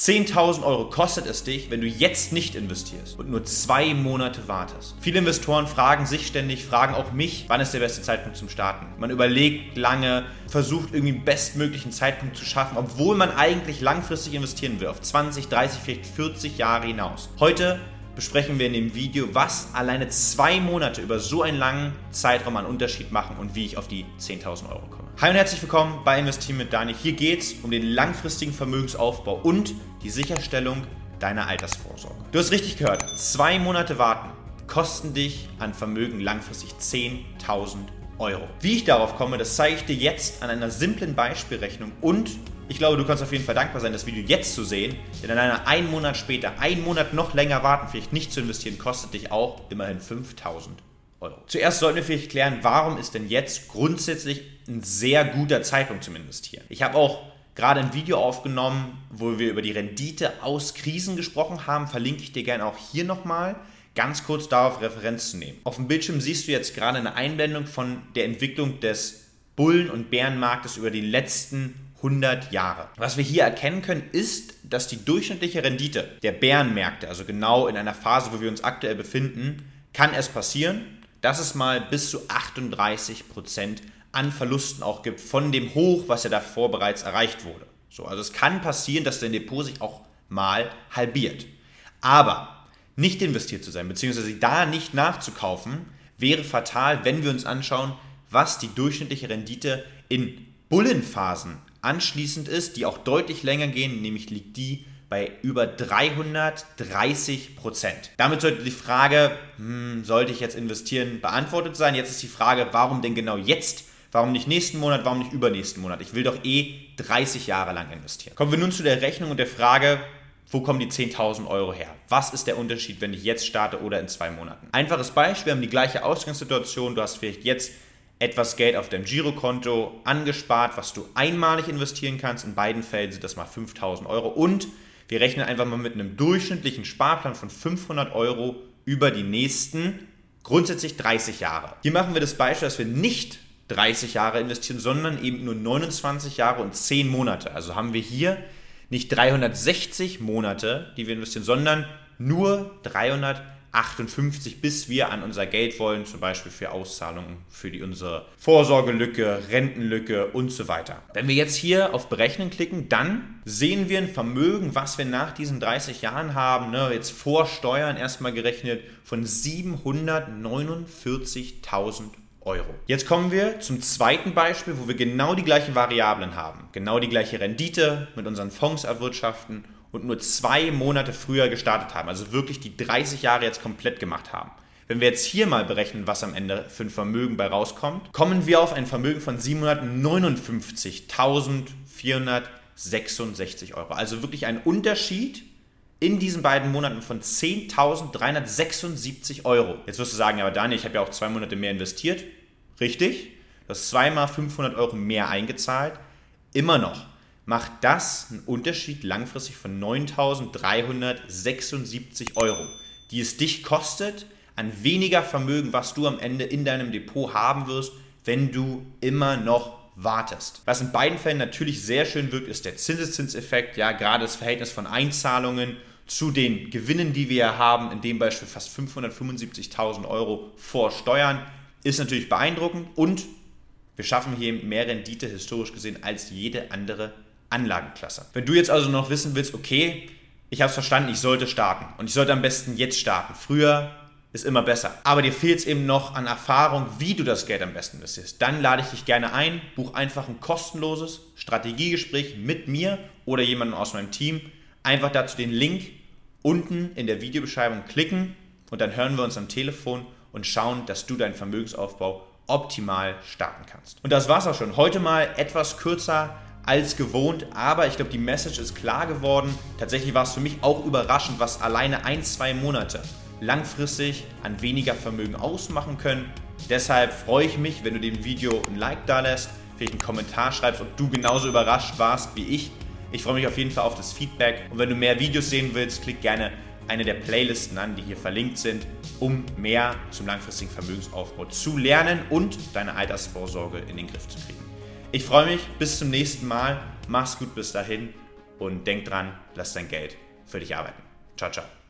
10.000 Euro kostet es dich, wenn du jetzt nicht investierst und nur zwei Monate wartest. Viele Investoren fragen sich ständig, fragen auch mich, wann ist der beste Zeitpunkt zum Starten. Man überlegt lange, versucht irgendwie den bestmöglichen Zeitpunkt zu schaffen, obwohl man eigentlich langfristig investieren will, auf 20, 30, vielleicht 40 Jahre hinaus. Heute besprechen wir in dem Video, was alleine zwei Monate über so einen langen Zeitraum einen Unterschied machen und wie ich auf die 10.000 Euro komme. Hi und herzlich willkommen bei Investieren mit Dani. Hier geht es um den langfristigen Vermögensaufbau und die Sicherstellung deiner Altersvorsorge. Du hast richtig gehört, zwei Monate warten kosten dich an Vermögen langfristig 10.000 Euro. Wie ich darauf komme, das zeige ich dir jetzt an einer simplen Beispielrechnung und ich glaube, du kannst auf jeden Fall dankbar sein, das Video jetzt zu sehen, denn alleine einen Monat später, einen Monat noch länger warten, vielleicht nicht zu investieren, kostet dich auch immerhin 5000 Euro. Zuerst sollten wir vielleicht klären, warum ist denn jetzt grundsätzlich ein sehr guter Zeitpunkt zum Investieren? Ich habe auch gerade ein Video aufgenommen, wo wir über die Rendite aus Krisen gesprochen haben, verlinke ich dir gerne auch hier nochmal ganz kurz darauf Referenz zu nehmen. Auf dem Bildschirm siehst du jetzt gerade eine Einblendung von der Entwicklung des Bullen- und Bärenmarktes über die letzten 100 Jahre. Was wir hier erkennen können, ist, dass die durchschnittliche Rendite der Bärenmärkte, also genau in einer Phase, wo wir uns aktuell befinden, kann es passieren, dass es mal bis zu 38 Prozent an Verlusten auch gibt von dem Hoch, was ja davor bereits erreicht wurde. So, also es kann passieren, dass dein Depot sich auch mal halbiert. Aber nicht investiert zu sein, beziehungsweise da nicht nachzukaufen, wäre fatal, wenn wir uns anschauen, was die durchschnittliche Rendite in Bullenphasen anschließend ist, die auch deutlich länger gehen, nämlich liegt die bei über 330 Prozent. Damit sollte die Frage, hm, sollte ich jetzt investieren, beantwortet sein. Jetzt ist die Frage, warum denn genau jetzt? Warum nicht nächsten Monat? Warum nicht übernächsten Monat? Ich will doch eh 30 Jahre lang investieren. Kommen wir nun zu der Rechnung und der Frage, wo kommen die 10.000 Euro her? Was ist der Unterschied, wenn ich jetzt starte oder in zwei Monaten? Einfaches Beispiel, wir haben die gleiche Ausgangssituation. Du hast vielleicht jetzt etwas Geld auf deinem Girokonto angespart, was du einmalig investieren kannst. In beiden Fällen sind das mal 5000 Euro. Und wir rechnen einfach mal mit einem durchschnittlichen Sparplan von 500 Euro über die nächsten grundsätzlich 30 Jahre. Hier machen wir das Beispiel, dass wir nicht 30 Jahre investieren, sondern eben nur 29 Jahre und 10 Monate. Also haben wir hier nicht 360 Monate, die wir investieren, sondern nur 360 58, bis wir an unser Geld wollen, zum Beispiel für Auszahlungen, für die, unsere Vorsorgelücke, Rentenlücke und so weiter. Wenn wir jetzt hier auf Berechnen klicken, dann sehen wir ein Vermögen, was wir nach diesen 30 Jahren haben, ne, jetzt vor Steuern erstmal gerechnet, von 749.000 Euro. Jetzt kommen wir zum zweiten Beispiel, wo wir genau die gleichen Variablen haben, genau die gleiche Rendite mit unseren Fonds erwirtschaften und nur zwei Monate früher gestartet haben, also wirklich die 30 Jahre jetzt komplett gemacht haben. Wenn wir jetzt hier mal berechnen, was am Ende für ein Vermögen bei rauskommt, kommen wir auf ein Vermögen von 759.466 Euro. Also wirklich ein Unterschied in diesen beiden Monaten von 10.376 Euro. Jetzt wirst du sagen, aber Daniel, ich habe ja auch zwei Monate mehr investiert. Richtig, du hast zweimal 500 Euro mehr eingezahlt. Immer noch macht das einen Unterschied langfristig von 9.376 Euro, die es dich kostet an weniger Vermögen, was du am Ende in deinem Depot haben wirst, wenn du immer noch wartest. Was in beiden Fällen natürlich sehr schön wirkt, ist der Zinseszinseffekt, ja, gerade das Verhältnis von Einzahlungen zu den Gewinnen, die wir haben, in dem Beispiel fast 575.000 Euro vor Steuern, ist natürlich beeindruckend und wir schaffen hier mehr Rendite historisch gesehen als jede andere Anlagenklasse. Wenn du jetzt also noch wissen willst, okay, ich habe es verstanden, ich sollte starten und ich sollte am besten jetzt starten. Früher ist immer besser. Aber dir fehlt es eben noch an Erfahrung, wie du das Geld am besten investierst. Dann lade ich dich gerne ein, buch einfach ein kostenloses Strategiegespräch mit mir oder jemandem aus meinem Team. Einfach dazu den Link unten in der Videobeschreibung klicken und dann hören wir uns am Telefon und schauen, dass du deinen Vermögensaufbau optimal starten kannst. Und das war's auch schon. Heute mal etwas kürzer als gewohnt, aber ich glaube, die Message ist klar geworden. Tatsächlich war es für mich auch überraschend, was alleine ein, zwei Monate langfristig an weniger Vermögen ausmachen können. Deshalb freue ich mich, wenn du dem Video ein Like da lässt, vielleicht einen Kommentar schreibst, ob du genauso überrascht warst wie ich. Ich freue mich auf jeden Fall auf das Feedback und wenn du mehr Videos sehen willst, klick gerne eine der Playlisten an, die hier verlinkt sind, um mehr zum langfristigen Vermögensaufbau zu lernen und deine Altersvorsorge in den Griff zu kriegen. Ich freue mich, bis zum nächsten Mal. Mach's gut bis dahin. und denk dran, lass dein Geld für dich arbeiten. Ciao, ciao.